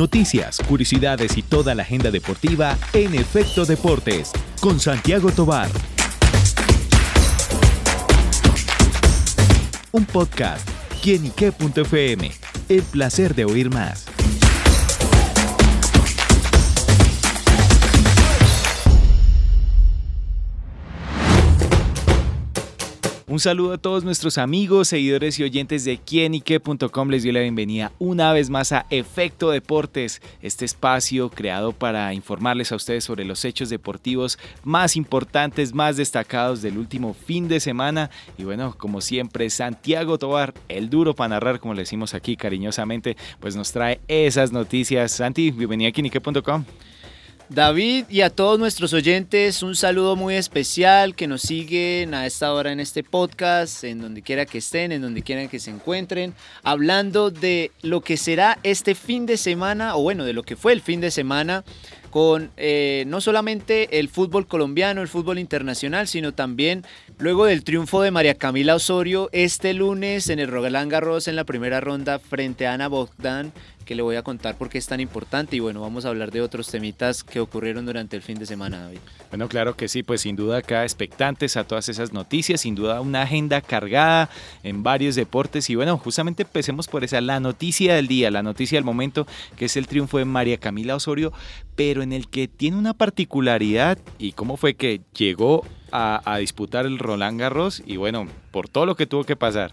noticias, curiosidades y toda la agenda deportiva en Efecto Deportes con Santiago Tobar. Un podcast, quienique.fm. El placer de oír más. Un saludo a todos nuestros amigos, seguidores y oyentes de quienique.com. Les doy la bienvenida una vez más a Efecto Deportes, este espacio creado para informarles a ustedes sobre los hechos deportivos más importantes, más destacados del último fin de semana. Y bueno, como siempre, Santiago Tobar, el duro para narrar, como le decimos aquí cariñosamente, pues nos trae esas noticias. Santi, bienvenida a quienique.com. David y a todos nuestros oyentes, un saludo muy especial que nos siguen a esta hora en este podcast, en donde quiera que estén, en donde quiera que se encuentren, hablando de lo que será este fin de semana, o bueno, de lo que fue el fin de semana con eh, no solamente el fútbol colombiano, el fútbol internacional, sino también luego del triunfo de María Camila Osorio este lunes en el Roland Garros en la primera ronda frente a Ana Bogdan que le voy a contar por qué es tan importante y bueno, vamos a hablar de otros temitas que ocurrieron durante el fin de semana, David. Bueno, claro que sí, pues sin duda acá expectantes a todas esas noticias, sin duda una agenda cargada en varios deportes y bueno, justamente empecemos por esa, la noticia del día, la noticia del momento, que es el triunfo de María Camila Osorio, pero en el que tiene una particularidad y cómo fue que llegó a, a disputar el Roland Garros y bueno, por todo lo que tuvo que pasar.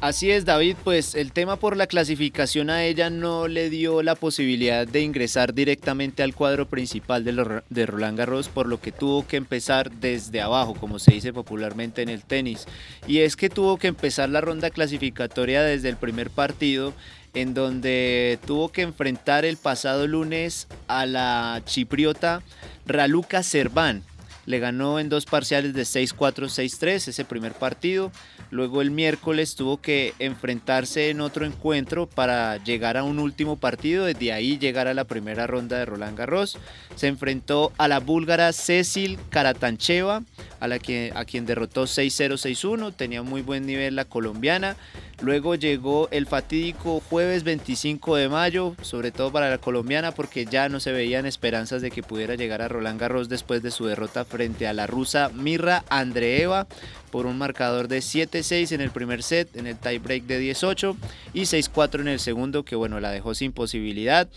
Así es, David, pues el tema por la clasificación a ella no le dio la posibilidad de ingresar directamente al cuadro principal de, Roland Garros, por lo que tuvo que empezar desde abajo, como se dice popularmente en el tenis. Y es que tuvo que empezar la ronda clasificatoria desde el primer partido, en donde tuvo que enfrentar el pasado lunes a la chipriota Raluca Serván. Le ganó en dos parciales de 6-4, 6-3 ese primer partido. Luego el miércoles tuvo que enfrentarse en otro encuentro para llegar a un último partido, desde ahí llegar a la primera ronda de Roland Garros. Se enfrentó a la búlgara Cecil Karatancheva, a, la que, a quien derrotó 6-0, 6-1. Tenía muy buen nivel la colombiana. Luego llegó el fatídico jueves 25 de mayo, sobre todo para la colombiana, porque ya no se veían esperanzas de que pudiera llegar a Roland Garros después de su derrota a la rusa Mirra Andreeva por un marcador de 7-6 en el primer set, en el tiebreak de 18 y 6-4 en el segundo, que bueno, la dejó sin posibilidad.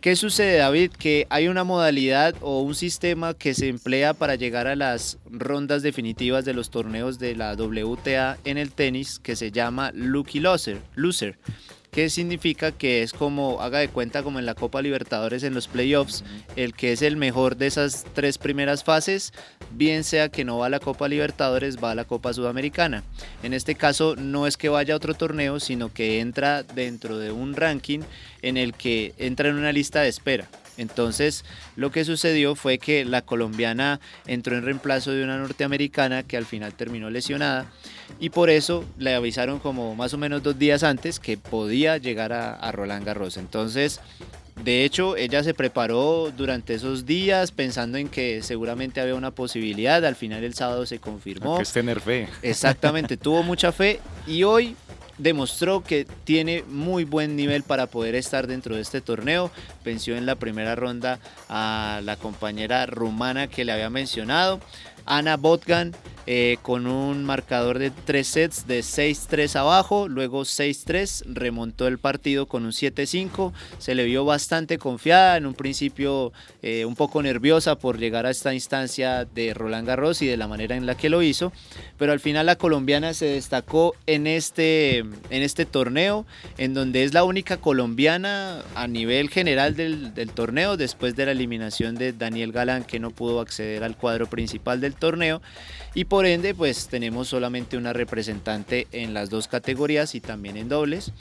¿Qué sucede, David? Que hay una modalidad o un sistema que se emplea para llegar a las rondas definitivas de los torneos de la WTA en el tenis que se llama Lucky Loser. loser que significa que es como, haga de cuenta como en la Copa Libertadores en los playoffs, el que es el mejor de esas tres primeras fases, bien sea que no va a la Copa Libertadores, va a la Copa Sudamericana. En este caso no es que vaya a otro torneo, sino que entra dentro de un ranking en el que entra en una lista de espera. Entonces, lo que sucedió fue que la colombiana entró en reemplazo de una norteamericana que al final terminó lesionada y por eso le avisaron como más o menos dos días antes que podía llegar a, Roland Garros. Entonces, de hecho, ella se preparó durante esos días pensando en que seguramente había una posibilidad. Al final el sábado se confirmó. que es tener fe. Exactamente, tuvo mucha fe y hoy demostró que tiene muy buen nivel para poder estar dentro de este torneo. Venció en la primera ronda a la compañera rumana que le había mencionado, Ana Botgan, eh, con un marcador de tres sets de 6-3 abajo, luego 6-3, remontó el partido con un 7-5, se le vio bastante confiada, en un principio eh, un poco nerviosa por llegar a esta instancia de Roland Garros y de la manera en la que lo hizo, pero al final la colombiana se destacó en este, en este torneo, en donde es la única colombiana a nivel general del, torneo, después de la eliminación de Daniel Galán que no pudo acceder al cuadro principal del torneo y ende pues tenemos solamente una representante en las dos categorías y también en dobles.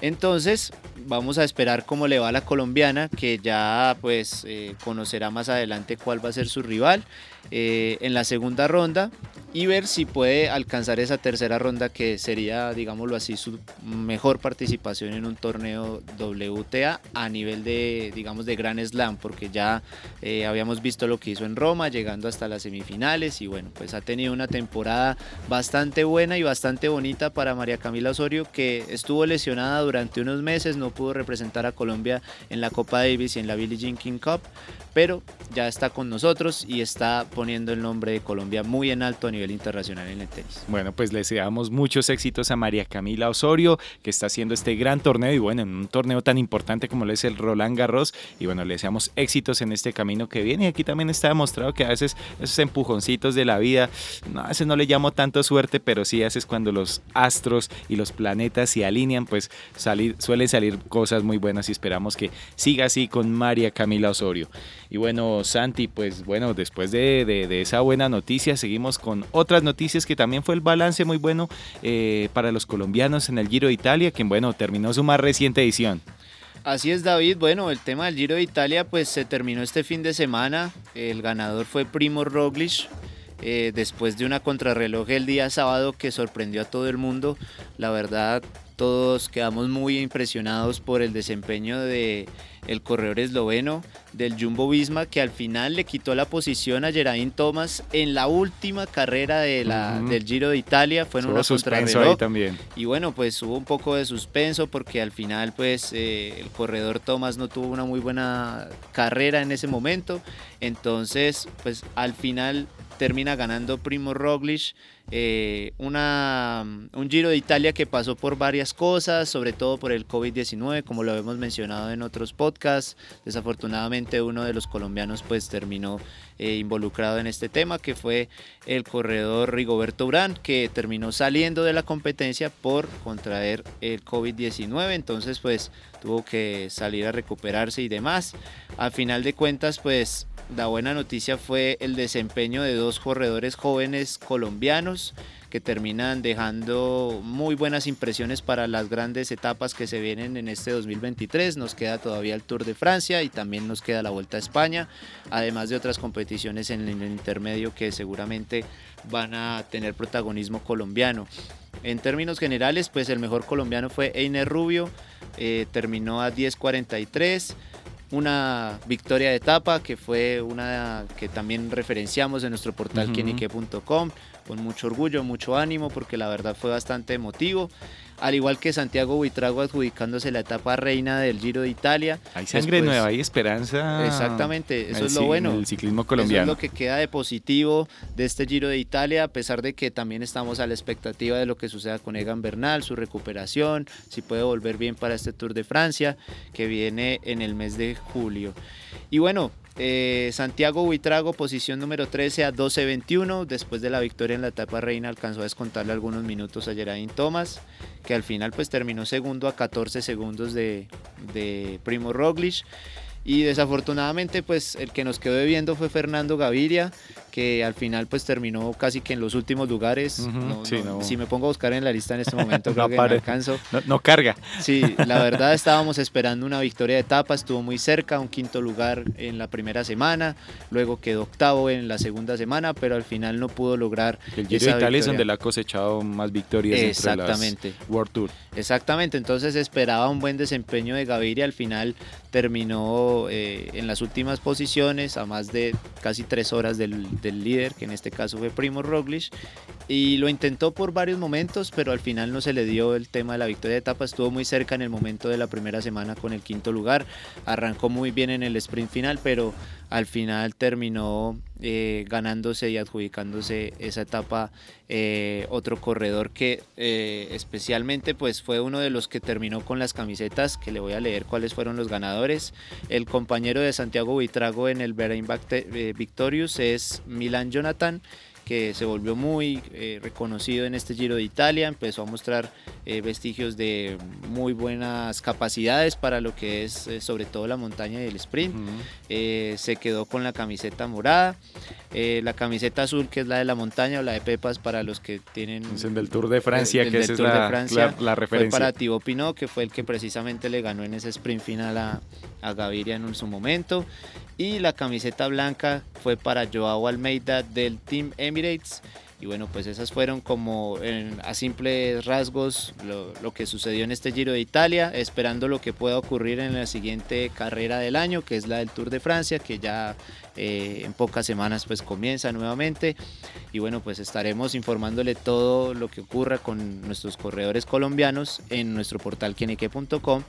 Entonces vamos a esperar cómo le va a la colombiana que ya pues eh, conocerá más adelante cuál va a ser su rival. Eh, en la segunda ronda y ver si puede alcanzar esa tercera ronda que sería, digámoslo así, su mejor participación en un torneo WTA a nivel de, digamos, de Gran Slam, porque ya eh, habíamos visto lo que hizo en Roma, llegando hasta las semifinales y bueno, pues ha tenido una temporada bastante buena y bastante bonita para María Camila Osorio, que estuvo lesionada durante unos meses, no pudo representar a Colombia en la Copa Davis y en la Billie Jean King Cup, pero ya está con nosotros y está poniendo el nombre de Colombia muy en alto a nivel internacional en el tenis. Bueno, pues le deseamos muchos éxitos a María Camila Osorio, que está haciendo este gran torneo y bueno, en un torneo tan importante como lo es el Roland Garros. Y bueno, le deseamos éxitos en este camino que viene. Y aquí también está demostrado que a veces esos empujoncitos de la vida, a veces no le llamo tanto suerte, pero sí a veces cuando los astros y los planetas se alinean, pues salir, suelen salir cosas muy buenas y esperamos que siga así con María Camila Osorio. Y bueno, Santi, pues bueno, después de, esa buena noticia, seguimos con otras noticias que también fue el balance muy bueno eh, para los colombianos en el Giro de Italia, quien bueno, terminó su más reciente edición. Así es, David. Bueno, el tema del Giro de Italia pues se terminó este fin de semana. El ganador fue Primo Roglic. Eh, después de una contrarreloj el día sábado que sorprendió a todo el mundo. La verdad, todos quedamos muy impresionados por el desempeño de el corredor esloveno del Jumbo Visma que al final le quitó la posición a Geraint Thomas en la última carrera de la, del Giro de Italia. Fue en una también. y bueno pues hubo un poco de suspenso porque al final pues eh, el corredor Thomas no tuvo una muy buena carrera en ese momento. Entonces pues al final termina ganando Primo Roglic eh, una, un Giro de Italia que pasó por varias cosas, sobre todo por el COVID-19, como lo hemos mencionado en otros podcasts. Desafortunadamente uno de los colombianos pues terminó eh, involucrado en este tema, que fue el corredor Rigoberto Urán, que terminó saliendo de la competencia por contraer el COVID-19. Entonces pues tuvo que salir a recuperarse y demás. A final de cuentas pues la buena noticia fue el desempeño de dos corredores jóvenes colombianos que terminan dejando muy buenas impresiones para las grandes etapas que se vienen en este 2023. Nos queda todavía el Tour de Francia y también nos queda la Vuelta a España, además de otras competiciones en el intermedio que seguramente van a tener protagonismo colombiano. En términos generales, pues el mejor colombiano fue Einer Rubio, eh, terminó a 10.43 una victoria de etapa que fue una que también referenciamos en nuestro portal uh con mucho orgullo, mucho ánimo porque la verdad fue bastante emotivo al igual que Santiago Buitrago adjudicándose la etapa reina del Giro de Italia. Hay sangre nueva, hay esperanza. Exactamente, eso es lo bueno. El ciclismo colombiano. Eso es lo que queda de positivo de este Giro de Italia, a pesar de que también estamos a la expectativa de lo que suceda con Egan Bernal, su recuperación, si puede volver bien para este Tour de Francia, que viene en el mes de julio. Y bueno, eh, Santiago Buitrago, posición número 13 a 12.21. Después de la victoria en la etapa reina, alcanzó a descontarle algunos minutos a Geraint Thomas, que al final pues terminó segundo a 14 segundos de, de Primo Roglic. Y desafortunadamente, pues el que nos quedó debiendo fue Fernando Gaviria, que al final pues terminó casi que en los últimos lugares. Si me pongo a buscar en la lista en este momento, creo que no alcanzo. No, carga. Sí, la verdad estábamos esperando una victoria de etapa, estuvo muy cerca, un quinto lugar en la primera semana, luego quedó octavo en la segunda semana, pero al final no pudo lograr. El Giro de Italia es donde le ha cosechado más victorias Exactamente. World Tour. Exactamente, entonces esperaba un buen desempeño de Gaviria, al final terminó eh, en las últimas posiciones a más de casi tres horas del, del, líder, que en este caso fue Primo Roglic, y lo intentó por varios momentos, pero al final no se le dio el tema de la victoria de etapa, estuvo muy cerca en el momento de la primera semana con el quinto lugar, arrancó muy bien en el sprint final, pero al final terminó eh, ganándose y adjudicándose esa etapa eh, otro corredor que eh, especialmente pues fue uno de los que terminó con las camisetas que le voy a leer cuáles fueron los ganadores. El compañero de Santiago Buitrago en el Bahrain Victorious es Milan Jonathan que se volvió muy eh, reconocido en este Giro de Italia, empezó a mostrar eh, vestigios de muy buenas capacidades para lo que es eh, sobre todo la montaña y el sprint. se quedó con la camiseta morada, la camiseta azul que es la de la montaña o la de Pepas para los que tienen... Es el del Tour de Francia, que es la, referencia. Fue para Thibaut Pinot, que fue el que precisamente le ganó en ese sprint final a, a Gaviria en su momento. Y la camiseta blanca fue para Joao Almeida del Team Emirates Y bueno, pues esas fueron como a simples rasgos lo, que sucedió en este Giro de Italia, esperando lo que pueda ocurrir en la siguiente carrera del año, que es la del Tour de Francia, que ya eh, en pocas semanas pues comienza nuevamente. Y bueno, pues estaremos informándole todo lo que ocurra con nuestros corredores colombianos en nuestro portal quienique.com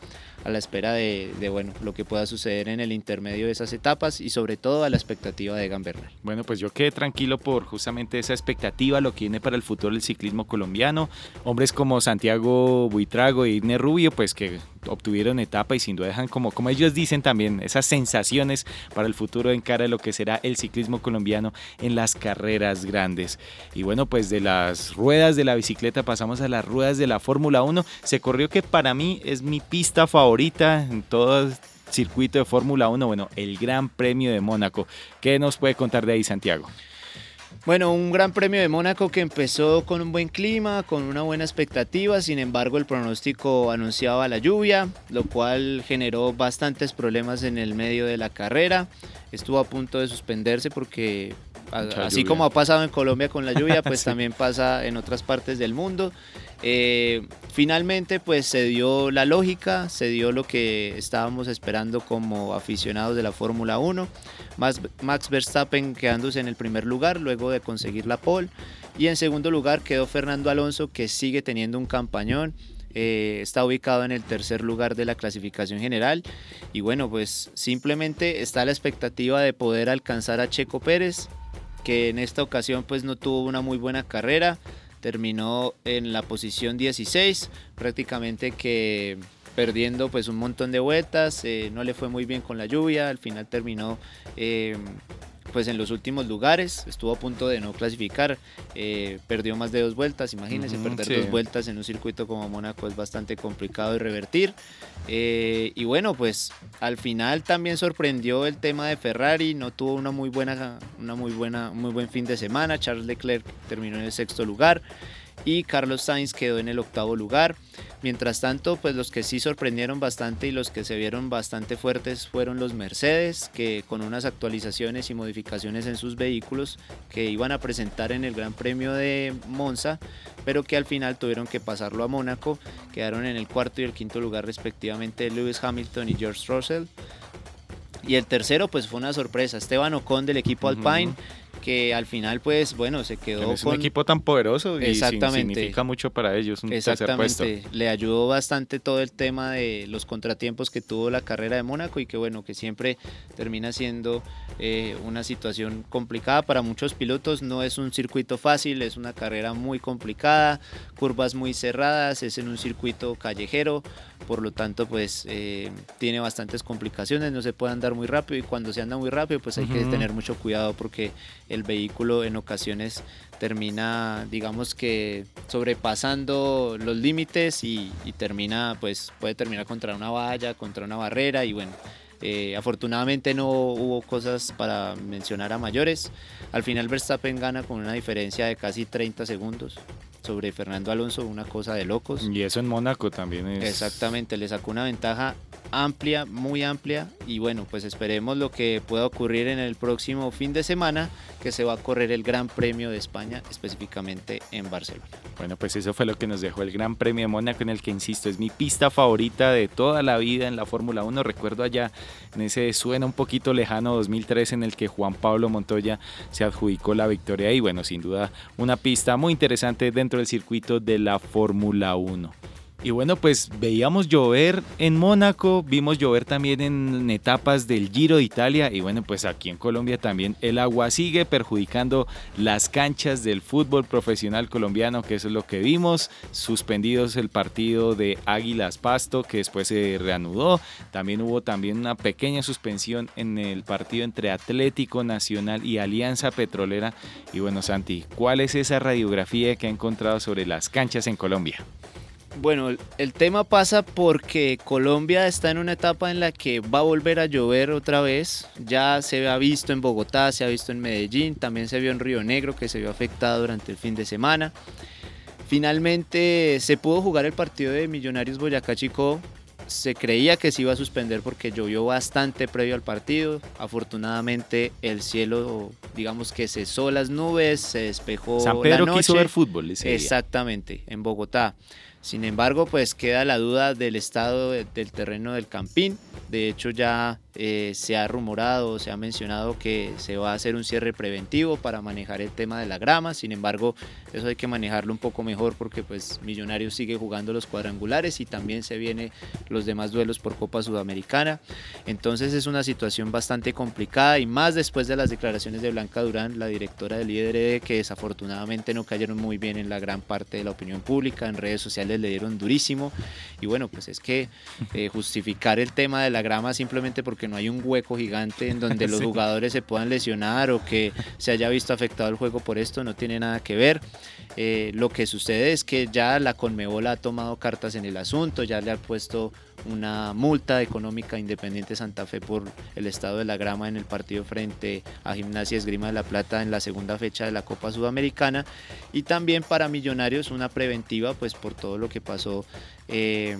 a la espera de, bueno, lo que pueda suceder en el intermedio de esas etapas y sobre todo a la expectativa de Egan. Bueno, pues yo quedé tranquilo por justamente esa expectativa, lo que viene para el futuro del ciclismo colombiano. Hombres como Santiago Buitrago y Irne Rubio, pues que obtuvieron etapa y sin duda dejan como, como ellos dicen también, esas sensaciones para el futuro en cara de lo que será el ciclismo colombiano en las carreras grandes. Y bueno, pues de las ruedas de la bicicleta pasamos a las ruedas de la Fórmula 1. Se corrió que para mí es mi pista favorita en todo circuito de Fórmula 1, bueno, el Gran Premio de Mónaco. ¿Qué nos puede contar de ahí, Santiago? Bueno, un gran premio de Mónaco que empezó con un buen clima, con una buena expectativa, sin embargo el pronóstico anunciaba la lluvia, lo cual generó bastantes problemas en el medio de la carrera. Estuvo a punto de suspenderse porque así como ha pasado en Colombia con la lluvia, pues también pasa en otras partes del mundo. Eh, finalmente pues se dio la lógica, se dio lo que estábamos esperando como aficionados de la Fórmula 1. Max, Verstappen quedándose en el primer lugar luego de conseguir la pole. Y en segundo lugar quedó Fernando Alonso que sigue teniendo un campañón. Eh, está ubicado en el tercer lugar de la clasificación general y bueno pues simplemente está la expectativa de poder alcanzar a Checo Pérez que en esta ocasión pues no tuvo una muy buena carrera terminó en la posición 16, prácticamente que perdiendo pues un montón de vueltas, eh, no le fue muy bien con la lluvia, al final terminó eh, pues en los últimos lugares, estuvo a punto de no clasificar, eh, perdió más de dos vueltas, imagínense, perder dos vueltas en un circuito como Mónaco es bastante complicado de revertir. Eh, y bueno, pues al final también sorprendió el tema de Ferrari, no tuvo una muy buena, una muy buena, muy buen fin de semana, Charles Leclerc terminó en el sexto lugar y Carlos Sainz quedó en el octavo lugar. Mientras tanto, pues los que sí sorprendieron bastante y los que se vieron bastante fuertes fueron los Mercedes, que con unas actualizaciones y modificaciones en sus vehículos que iban a presentar en el Gran Premio de Monza, pero que al final tuvieron que pasarlo a Mónaco, quedaron en el cuarto y el quinto lugar respectivamente Lewis Hamilton y George Russell. Y el tercero pues fue una sorpresa, Esteban Ocon del equipo Alpine que al final pues bueno se quedó es un equipo tan poderoso y exactamente. significa mucho para ellos un exactamente. le ayudó bastante todo el tema de los contratiempos que tuvo la carrera de Mónaco y que bueno que siempre termina siendo eh, una situación complicada para muchos pilotos. No es un circuito fácil es una carrera muy complicada curvas muy cerradas es en un circuito callejero por lo tanto pues eh, tiene bastantes complicaciones no se puede andar muy rápido y cuando se anda muy rápido pues hay que tener mucho cuidado porque el vehículo en ocasiones termina, digamos que sobrepasando los límites y, termina, pues puede terminar contra una valla, contra una barrera y bueno, eh, afortunadamente no hubo cosas para mencionar a mayores. Al final Verstappen gana con una diferencia de casi 30 segundos sobre Fernando Alonso, una cosa de locos. Y eso en Mónaco también es... Exactamente, le sacó una ventaja amplia, muy amplia y bueno, pues esperemos lo que pueda ocurrir en el próximo fin de semana que se va a correr el Gran Premio de España, específicamente en Barcelona. Bueno, pues eso fue lo que nos dejó el Gran Premio de Mónaco en el que, insisto, es mi pista favorita de toda la vida en la Fórmula 1. Recuerdo allá en ese suena un poquito lejano 2003 en el que Juan Pablo Montoya se adjudicó la victoria y bueno, sin duda una pista muy interesante dentro del circuito de la Fórmula 1. Y bueno, pues veíamos llover en Mónaco, vimos llover también en etapas del Giro de Italia y bueno, pues aquí en Colombia también el agua sigue perjudicando las canchas del fútbol profesional colombiano, que eso es lo que vimos, suspendidos el partido de Águilas Pasto, que después se reanudó, también hubo también una pequeña suspensión en el partido entre Atlético Nacional y Alianza Petrolera. Y bueno, Santi, ¿cuál es esa radiografía que ha encontrado sobre las canchas en Colombia? Bueno, el tema pasa porque Colombia está en una etapa en la que va a volver a llover otra vez. Ya se ha visto en Bogotá, se ha visto en Medellín, también se vio en Río Negro que se vio afectado durante el fin de semana. Finalmente se pudo jugar el partido de Millonarios Boyacá Chico se creía que se iba a suspender porque llovió bastante previo al partido. Afortunadamente el cielo, digamos que cesó las nubes, se despejó San Pedro la noche. quiso ver fútbol ese día. Exactamente, en Bogotá. Sin embargo, pues queda la duda del estado de- del terreno del Campín. De hecho, ya eh, se ha rumorado, se ha mencionado que se va a hacer un cierre preventivo para manejar el tema de la grama. Sin embargo, eso hay que manejarlo un poco mejor porque pues Millonarios sigue jugando los cuadrangulares y también se vienen los demás duelos por Copa Sudamericana. Entonces es una situación bastante complicada y más después de las declaraciones de Blanca Durán, la directora del IDRD, que desafortunadamente no cayeron muy bien en la gran parte de la opinión pública, en redes sociales le dieron durísimo. Y bueno, pues es que eh, justificar el tema de la grama simplemente porque no hay un hueco gigante en donde los Sí. jugadores se puedan lesionar o que se haya visto afectado el juego por esto no tiene nada que ver. Eh, lo que sucede es que ya la Conmebol ha tomado cartas en el asunto, ya le ha puesto una multa económica a Independiente Santa Fe por el estado de la grama en el partido frente a Gimnasia Esgrima de la Plata en la segunda fecha de la Copa Sudamericana y también para Millonarios una preventiva pues por todo lo que pasó eh,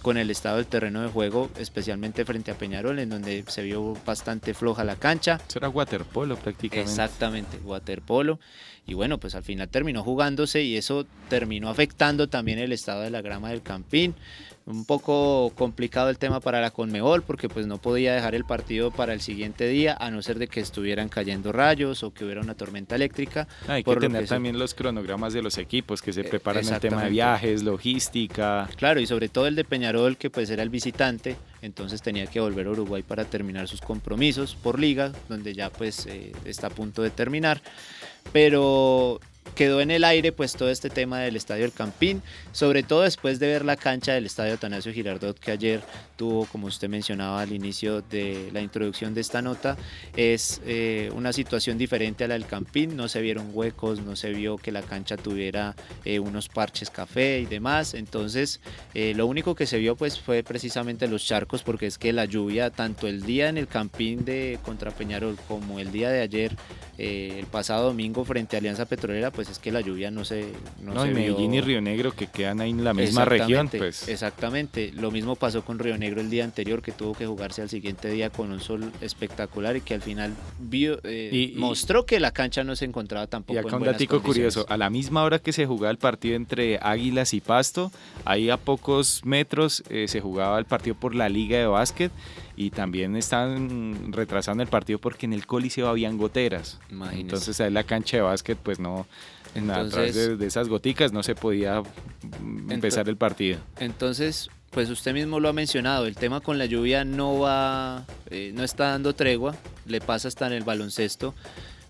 con el estado del terreno de juego, especialmente frente a Peñarol en donde se vio bastante floja la cancha. Eso era waterpolo prácticamente. Exactamente, waterpolo. Y bueno, pues al final terminó jugándose y eso terminó afectando también el estado de la grama del Campín. Un poco complicado el tema para la Conmebol porque pues no podía dejar el partido para el siguiente día a no ser de que estuvieran cayendo rayos o que hubiera una tormenta eléctrica. Hay que lo tener se- también los cronogramas de los equipos que se Eh, preparan el tema de viajes, logística. Claro, y sobre todo el de Peñarol que pues era el visitante, entonces tenía que volver a Uruguay para terminar sus compromisos por liga, donde ya pues eh, está a punto de terminar. Pero quedó en el aire pues todo este tema del Estadio El Campín, sobre todo después de ver la cancha del Estadio Atanasio Girardot que ayer tuvo, como usted mencionaba al inicio de la introducción de esta nota, es eh, una situación diferente a la del Campín, no se vieron huecos, no se vio que la cancha tuviera eh, unos parches café y demás, entonces eh, lo único que se vio pues fue precisamente los charcos porque es que la lluvia tanto el día en el Campín de contra Peñarol como el día de ayer el pasado domingo frente a Alianza Petrolera pues es que la lluvia no se no, No, se y Medellín vio- y Río Negro que quedan ahí en la misma región, Exactamente, pues. Exactamente, lo mismo pasó con Río Negro el día anterior que tuvo que jugarse al siguiente día con un sol espectacular y que al final vio, eh, Y- mostró que la cancha no se encontraba tampoco Y en acá un buenas datico curioso, a la misma hora que se jugaba el partido entre Águilas y Pasto, ahí a pocos metros eh, se jugaba el partido por la Liga de Básquet y también están retrasando el partido porque en el Coliseo habían goteras. Imagínese. Entonces ahí la cancha de básquet pues no, en- a través Entonces- de, de esas goticas no se podía mm, empezar el partido. Entonces, pues usted mismo lo ha mencionado, el tema con la lluvia no va, eh, no está dando tregua, le pasa hasta en el baloncesto,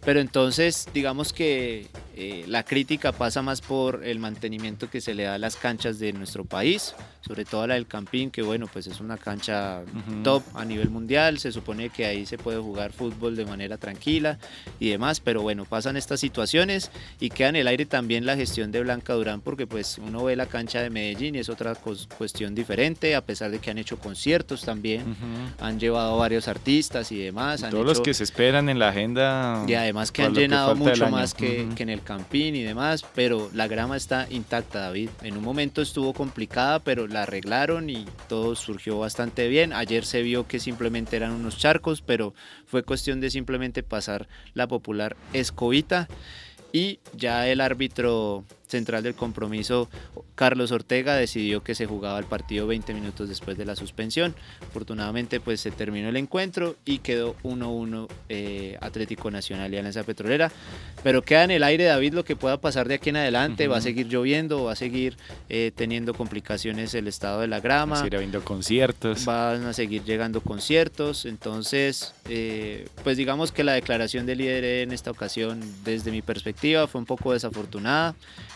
pero entonces digamos que eh, la crítica pasa más por el mantenimiento que se le da a las canchas de nuestro país, sobre todo a la del Campín, que bueno, pues es una cancha top a nivel mundial, se supone que ahí se puede jugar fútbol de manera tranquila y demás, pero bueno, pasan estas situaciones y queda en el aire también la gestión de Blanca Durán, porque pues uno ve la cancha de Medellín y es otra cuestión diferente, a pesar de que han hecho conciertos también, han llevado varios artistas y demás, Y han Todos los que se esperan en la agenda. y además que han que llenado mucho más que en el Campín y demás, pero la grama está intacta, David. En un momento estuvo complicada, pero la arreglaron y todo surgió bastante bien. Ayer se vio que simplemente eran unos charcos, pero fue cuestión de simplemente pasar la popular escobita. Y ya el árbitro central del compromiso, Carlos Ortega, decidió que se jugaba el partido 20 minutos después de la suspensión. Afortunadamente, pues se terminó el encuentro y quedó 1-1 eh, Atlético Nacional y Alianza Petrolera. Pero queda en el aire, David, lo que pueda pasar de aquí en adelante. Va a seguir lloviendo, va a seguir eh, teniendo complicaciones el estado de la grama. Seguir habiendo conciertos. Van a seguir llegando conciertos, entonces, eh, pues digamos que la declaración del líder en esta ocasión, desde mi perspectiva, fue un poco desafortunada.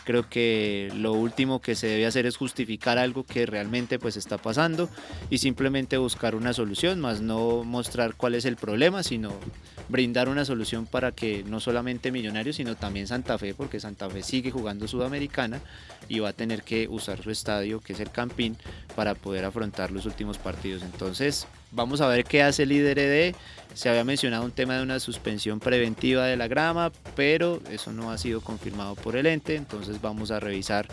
Creo que lo último que se debe hacer es justificar algo que realmente pues está pasando y simplemente buscar una solución, más no mostrar cuál es el problema, sino brindar una solución para que no solamente Millonarios, sino también Santa Fe, porque Santa Fe sigue jugando Sudamericana y va a tener que usar su estadio, que es el Campín, para poder afrontar los últimos partidos. Entonces, vamos a ver qué hace el líder ED. Se había mencionado un tema de una suspensión preventiva de la grama, pero eso no ha sido confirmado por el ente, entonces vamos a revisar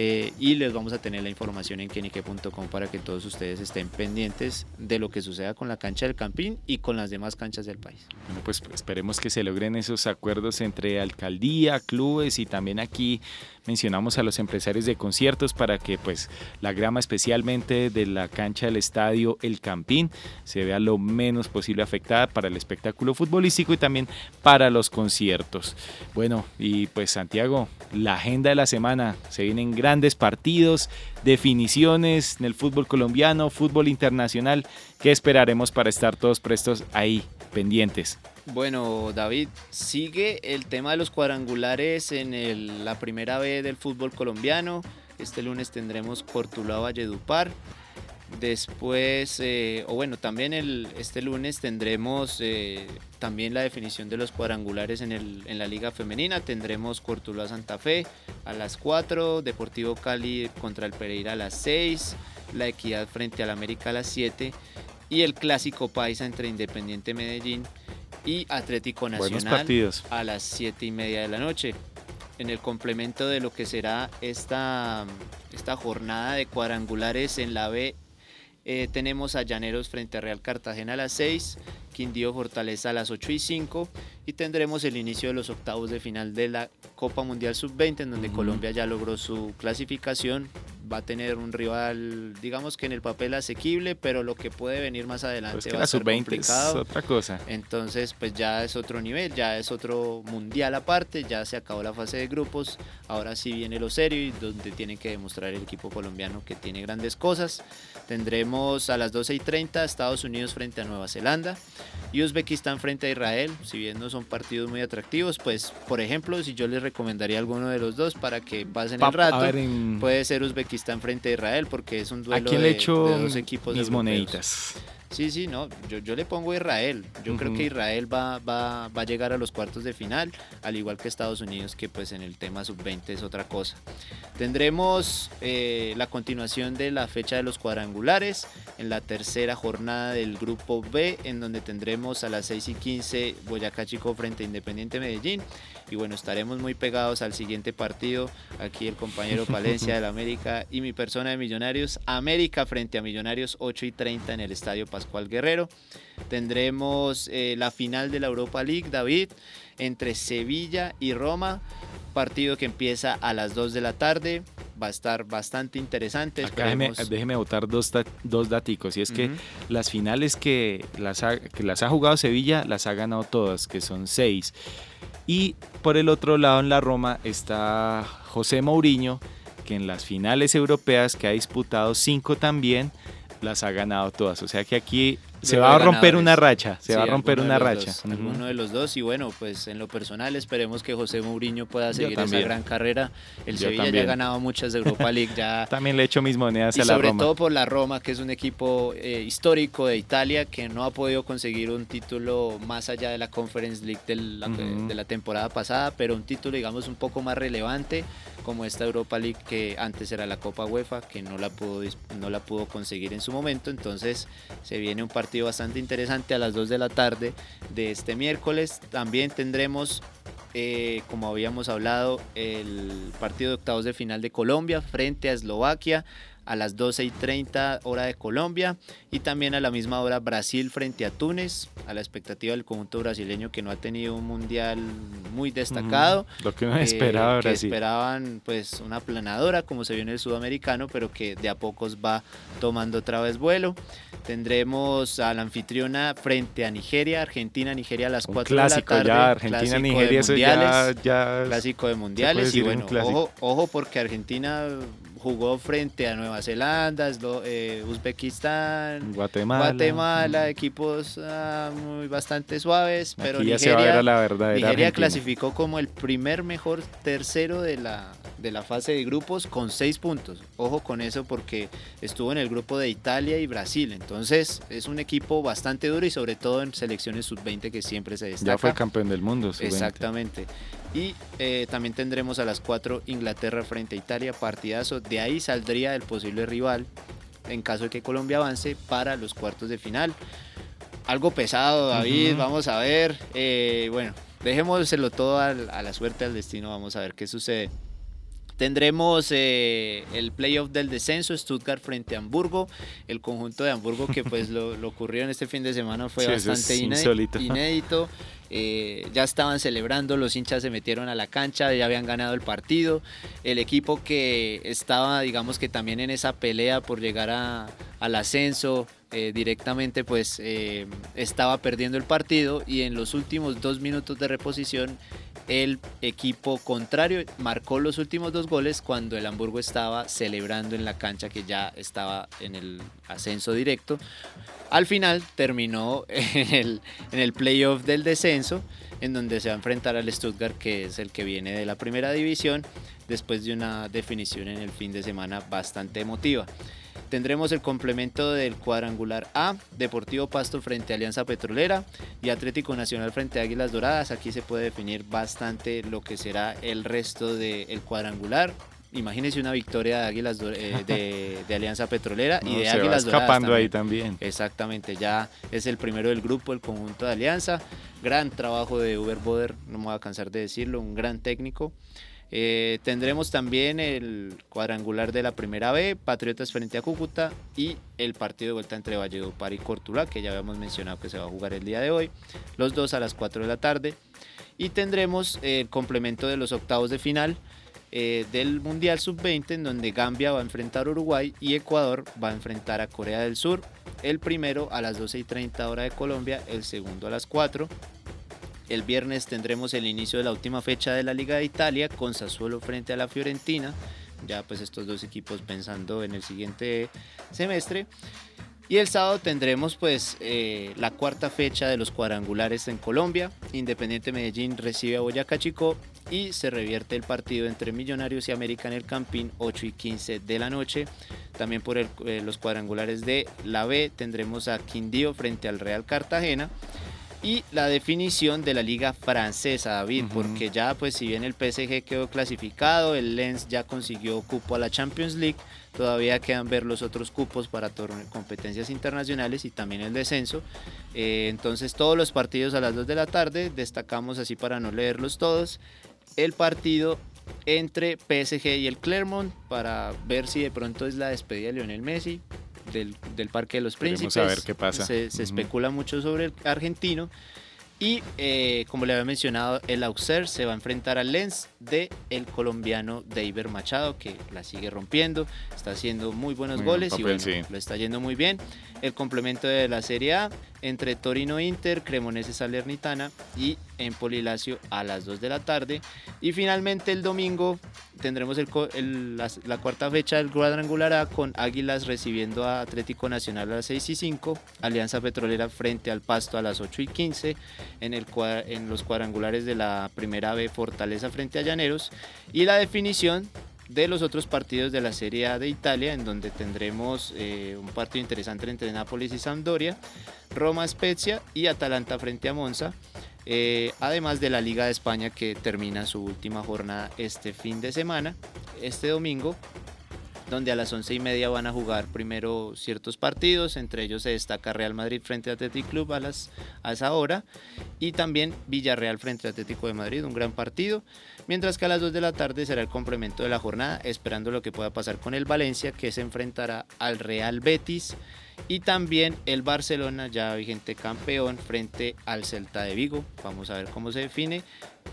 eh, y les vamos a tener la información en kenique.com para que todos ustedes estén pendientes de lo que suceda con la cancha del Campín y con las demás canchas del país. Bueno, pues esperemos que se logren esos acuerdos entre alcaldía, clubes y también aquí mencionamos a los empresarios de conciertos para que pues la grama especialmente de la cancha del estadio El Campín se vea lo menos posible afectada para el espectáculo futbolístico y también para los conciertos. Bueno, y pues Santiago, la agenda de la semana, se vienen grandes partidos, definiciones en el fútbol colombiano, fútbol internacional, ¿qué esperaremos para estar todos prestos ahí, pendientes? Bueno, David, sigue el tema de los cuadrangulares en la primera B del fútbol colombiano. Este lunes tendremos Cortuluá Valledupar. Después, eh, o bueno, también el, este lunes tendremos eh, también la definición de los cuadrangulares en, el, en la Liga Femenina. Tendremos Cortuluá Santa Fe a las 4, Deportivo Cali contra el Pereira a las 6, La Equidad frente al América a las 7 y el Clásico Paisa entre Independiente Medellín y Atlético Nacional a las 7 y media de la noche. En el complemento de lo que será esta, esta jornada de cuadrangulares en la B, eh, tenemos a Llaneros frente a Real Cartagena a las 6, Quindío Fortaleza a las 8 y 5 y tendremos el inicio de los octavos de final de la Copa Mundial Sub-20 en donde Colombia ya logró su clasificación va a tener un rival, digamos que en el papel asequible, pero lo que puede venir más adelante va a ser complicado. Es otra cosa. Entonces, pues ya es otro nivel, ya es otro mundial aparte, ya se acabó la fase de grupos, ahora sí viene lo serio y donde tiene que demostrar el equipo colombiano que tiene grandes cosas. Tendremos a las 12 y 30 Estados Unidos frente a Nueva Zelanda y Uzbekistán frente a Israel, si bien no son partidos muy atractivos, pues por ejemplo, si yo les recomendaría alguno de los dos para que pasen el rato, puede ser Uzbekistán enfrente de Israel porque es un duelo de, le dos equipos mis moneditas. Sí, sí, no, yo, yo le pongo Israel. Yo creo que Israel va, va, va, a llegar a los cuartos de final, al igual que Estados Unidos, que pues en el tema sub-20 es otra cosa. Tendremos eh, la continuación de la fecha de los cuadrangulares en la tercera jornada del grupo B, en donde tendremos a las 6 y 15 Boyacá Chico frente a Independiente Medellín. Y bueno, estaremos muy pegados al siguiente partido. Aquí el compañero Palencia del América y mi persona de Millonarios. América frente a Millonarios 8 y 30 en el Estadio Pascual Guerrero. Tendremos eh, la final de la Europa League, David, entre Sevilla y Roma. Partido que empieza a las 2 de la tarde. Va a estar bastante interesante. déjeme, déjeme botar dos, dos daticos. Y es que las finales que las, ha, que las ha jugado Sevilla las ha ganado todas, que son seis. Y por el otro lado en la Roma está José Mourinho, que en las finales europeas que ha disputado cinco también, las ha ganado todas. O sea que aquí se va a romper una racha, se va a romper una racha. Uno de los dos. Y bueno, pues en lo personal esperemos que José Mourinho pueda seguir esa gran carrera. El Sevilla ya ha ganado muchas de Europa League, ya también le he hecho mis monedas a la Roma. sobre todo por la Roma, que es un equipo eh, histórico de Italia que no ha podido conseguir un título más allá de la Conference League de la, de la temporada pasada, pero un título digamos un poco más relevante como esta Europa League que antes era la Copa UEFA, que no la pudo no la pudo conseguir en su momento, entonces se viene un partido partido bastante interesante a las 2 de la tarde de este miércoles. También tendremos, eh, como habíamos hablado, el partido de octavos de final de Colombia frente a Eslovaquia a las 12 y 30 hora de Colombia y también a la misma hora Brasil frente a Túnez, a la expectativa del conjunto brasileño que no ha tenido un mundial muy destacado. lo que no esperaba que esperaban pues una planadora como se vio en el sudamericano, pero que de a pocos va tomando otra vez vuelo. Tendremos a la anfitriona frente a Nigeria, Argentina, Nigeria a las 4 de la tarde. Ya, Argentina, Nigeria, eso ya, ya, Clásico de mundiales. Y bueno, ojo, ojo porque Argentina jugó frente a Nueva Zelanda, eh, Uzbekistán, Guatemala, Guatemala equipos ah, muy bastante suaves, pero Nigeria, la verdad Nigeria clasificó como el primer mejor tercero de la, de la fase de grupos con seis puntos. Ojo con eso porque estuvo en el grupo de Italia y Brasil, entonces es un equipo bastante duro y sobre todo en selecciones sub-20 que siempre se destaca. Ya fue campeón del mundo. Sub-20. Exactamente. Y eh, también tendremos a las 4 Inglaterra frente a Italia, partidazo. De ahí saldría el posible rival en caso de que Colombia avance para los cuartos de final. Algo pesado, David, vamos a ver. Eh, bueno, dejémoselo todo a, la suerte, al destino, vamos a ver qué sucede. Tendremos eh, el playoff del descenso, Stuttgart frente a Hamburgo. El conjunto de Hamburgo que pues lo, ocurrió en este fin de semana fue bastante inédito. Eh, ya estaban celebrando, los hinchas se metieron a la cancha, ya habían ganado el partido. El equipo que estaba, digamos que también en esa pelea por llegar al ascenso, eh, directamente pues estaba perdiendo el partido y en los últimos dos minutos de reposición el equipo contrario marcó los últimos dos goles cuando el Hamburgo estaba celebrando en la cancha que ya estaba en el ascenso directo. Al final terminó en el, en el playoff del descenso, en donde se va a enfrentar al Stuttgart, que es el que viene de la primera división, después de una definición en el fin de semana bastante emotiva. Tendremos el complemento del cuadrangular A, Deportivo Pasto frente a Alianza Petrolera y Atlético Nacional frente a Águilas Doradas. Aquí se puede definir bastante lo que será el resto del cuadrangular. Imagínense una victoria de Águilas eh, de, Alianza Petrolera y de Águilas va escapando ahí también. Exactamente, ya es el primero del grupo, el conjunto de Alianza. Gran trabajo de Uber Boder, no me voy a cansar de decirlo, un gran técnico. Eh, tendremos también el cuadrangular de la primera B, Patriotas frente a Cúcuta y el partido de vuelta entre Valledupar y Cortula, que ya habíamos mencionado que se va a jugar el día de hoy, los dos a las 4 de la tarde. Y tendremos el complemento de los octavos de final eh, del Mundial Sub-20, en donde Gambia va a enfrentar a Uruguay y Ecuador va a enfrentar a Corea del Sur. El primero a las 12 y 30 hora de Colombia, el segundo a las 4 el viernes tendremos el inicio de la última fecha de la Liga de Italia con Sassuolo frente a la Fiorentina. Ya pues estos dos equipos pensando en el siguiente semestre. Y el sábado tendremos pues eh, la cuarta fecha de los cuadrangulares en Colombia. Independiente Medellín recibe a Boyacá Chico y se revierte el partido entre Millonarios y América en el Campín 8 y 15 de la noche. También por eh, los cuadrangulares de la B tendremos a Quindío frente al Real Cartagena y la definición de la liga francesa, David, porque ya pues si bien el PSG quedó clasificado, el Lens ya consiguió cupo a la Champions League, todavía quedan ver los otros cupos para competencias internacionales y también el descenso. Eh, entonces todos los partidos a las 2 de la tarde, destacamos así para no leerlos todos, el partido entre PSG y el Clermont para ver si de pronto es la despedida de Lionel Messi, del, Parque de los Príncipes. a ver qué pasa. Se, especula mucho sobre el argentino. Y eh, como le había mencionado, el Auxerre se va a enfrentar al Lens de el colombiano David Machado, que la sigue rompiendo, está haciendo muy buenos goles y lo está yendo muy bien. El complemento de la Serie A entre Torino Inter, Cremonese Salernitana y Empoli Lazio a las 2 de la tarde. Y finalmente el domingo tendremos la, cuarta fecha del cuadrangular A con Águilas recibiendo a Atlético Nacional a las 6 y 5, Alianza Petrolera frente al Pasto a las 8 y 15, en, el, en los cuadrangulares de la primera B Fortaleza frente a Llaneros y la definición de los otros partidos de la Serie A de Italia, en donde tendremos eh, un partido interesante entre Nápoles y Sampdoria, Roma Spezia y Atalanta frente a Monza. Eh, además de la Liga de España que termina su última jornada este fin de semana, este domingo, donde a las once y media van a jugar primero ciertos partidos, entre ellos se destaca Real Madrid frente a Athletic Club a, las, esa hora y también Villarreal frente a Atlético de Madrid, un gran partido, mientras que a las 2 de la tarde será el complemento de la jornada, esperando lo que pueda pasar con el Valencia, que se enfrentará al Real Betis y también el Barcelona, ya vigente campeón, frente al Celta de Vigo. Vamos a ver cómo se define.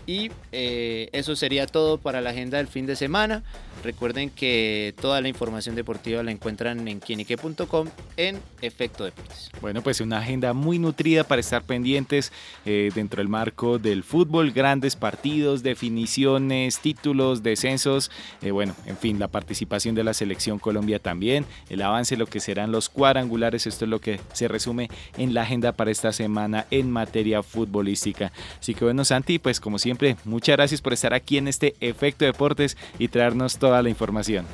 Y eh, eso sería todo para la agenda del fin de semana. Recuerden que toda la información deportiva la encuentran en quienique.com en Efecto Deportes. Bueno, pues una agenda muy nutrida para estar pendientes eh, dentro del marco del fútbol, grandes partidos, definiciones, títulos, descensos, eh, bueno, en fin, la participación de la selección Colombia también, el avance lo que serán los cuadrangulares, esto es lo que se resume en la agenda para esta semana en materia futbolística. Así que bueno, Santi, pues como siempre, muchas gracias por estar aquí en este Efecto Deportes y traernos toda la información.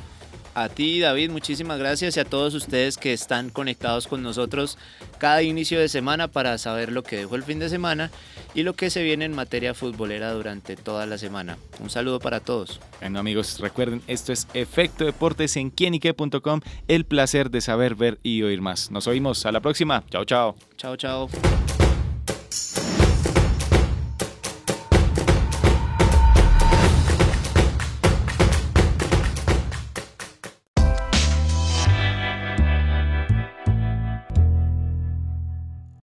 A ti, David, muchísimas gracias y a todos ustedes que están conectados con nosotros cada inicio de semana para saber lo que dejó el fin de semana y lo que se viene en materia futbolera durante toda la semana. Un saludo para todos. Bueno, amigos, recuerden, esto es Efecto Deportes en quienique.com. El placer de saber, ver y oír más. Nos oímos. A la próxima. Chao, chao. Chao, chao.